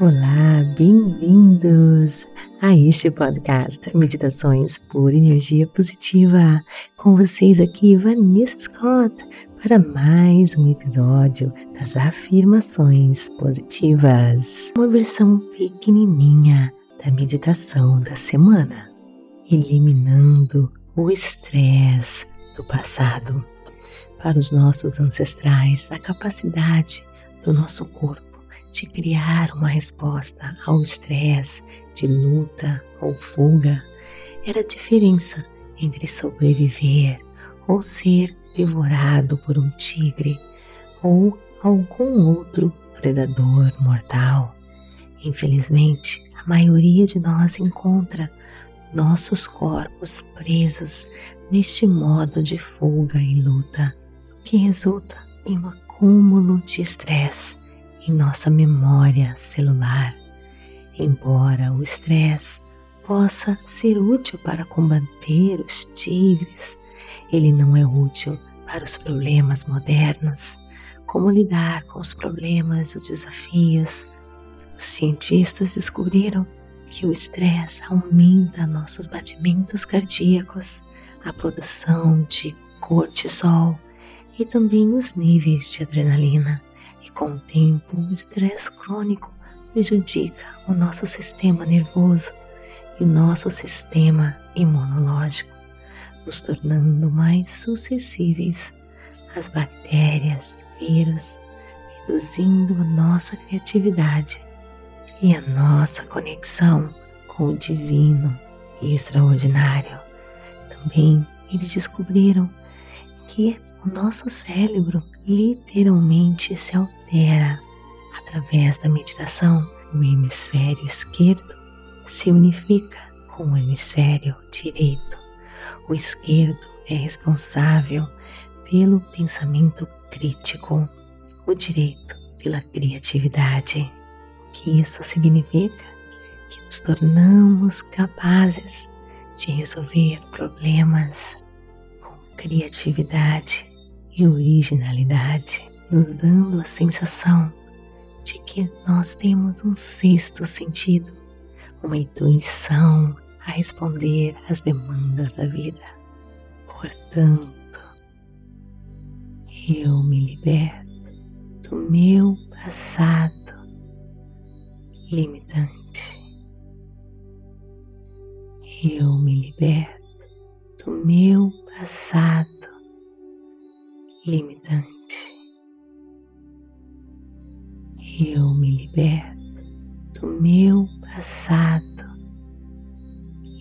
Olá, bem-vindos a este podcast Meditações por Energia Positiva. Com vocês aqui, Vanessa Scott, para mais um episódio das afirmações positivas. Uma versão pequenininha da meditação da semana, eliminando o estresse do passado. Para os nossos ancestrais, a capacidade do nosso corpo de criar uma resposta ao estresse, de luta ou fuga, era a diferença entre sobreviver ou ser devorado por um tigre ou algum outro predador mortal. Infelizmente, a maioria de nós encontra nossos corpos presos neste modo de fuga e luta, que resulta em um acúmulo de estresse em nossa memória celular. Embora o estresse possa ser útil para combater os tigres, ele não é útil para os problemas modernos, como lidar com os problemas e os desafios. Os cientistas descobriram que o estresse aumenta nossos batimentos cardíacos, a produção de cortisol e também os níveis de adrenalina. E com o tempo, o estresse crônico prejudica o nosso sistema nervoso e o nosso sistema imunológico, nos tornando mais suscetíveis às bactérias, vírus, reduzindo a nossa criatividade e a nossa conexão com o divino e extraordinário. Também eles descobriram que o nosso cérebro literalmente se altera através da meditação. O hemisfério esquerdo se unifica com o hemisfério direito. O esquerdo é responsável pelo pensamento crítico, o direito pela criatividade. O que isso significa? Que nos tornamos capazes de resolver problemas com criatividade e originalidade, nos dando a sensação de que nós temos um sexto sentido, uma intuição a responder às demandas da vida. Portanto, eu me liberto do meu passado limitante. Eu me liberto do meu passado limitante. Eu me liberto do meu passado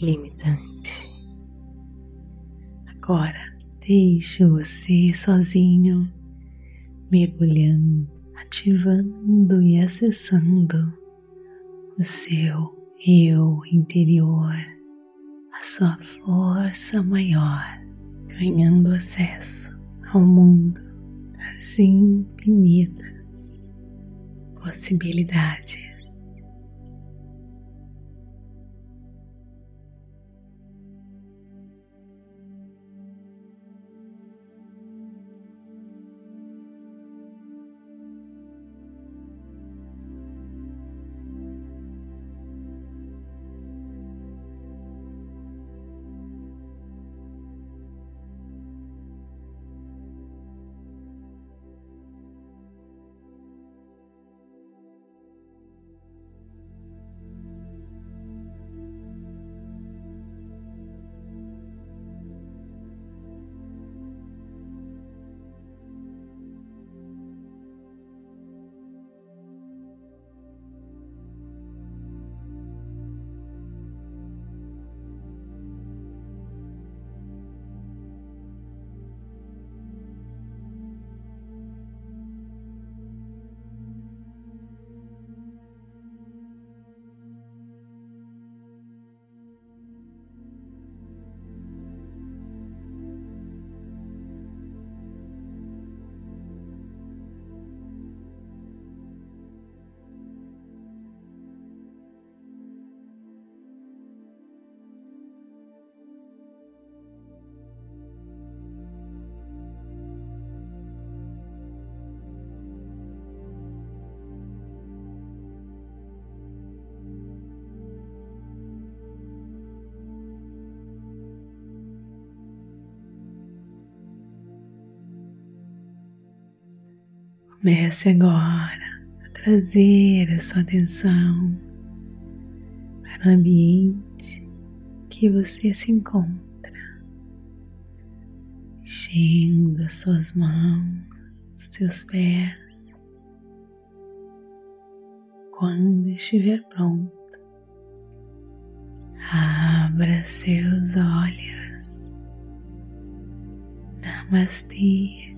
limitante. Agora deixe você sozinho, mergulhando, ativando e acessando o seu eu interior, a sua força maior, ganhando acesso ao mundo das infinitas possibilidades. Comece agora a trazer a sua atenção para o ambiente que você se encontra, mexendo as suas mãos, os seus pés. Quando estiver pronto, abra seus olhos. Namastê,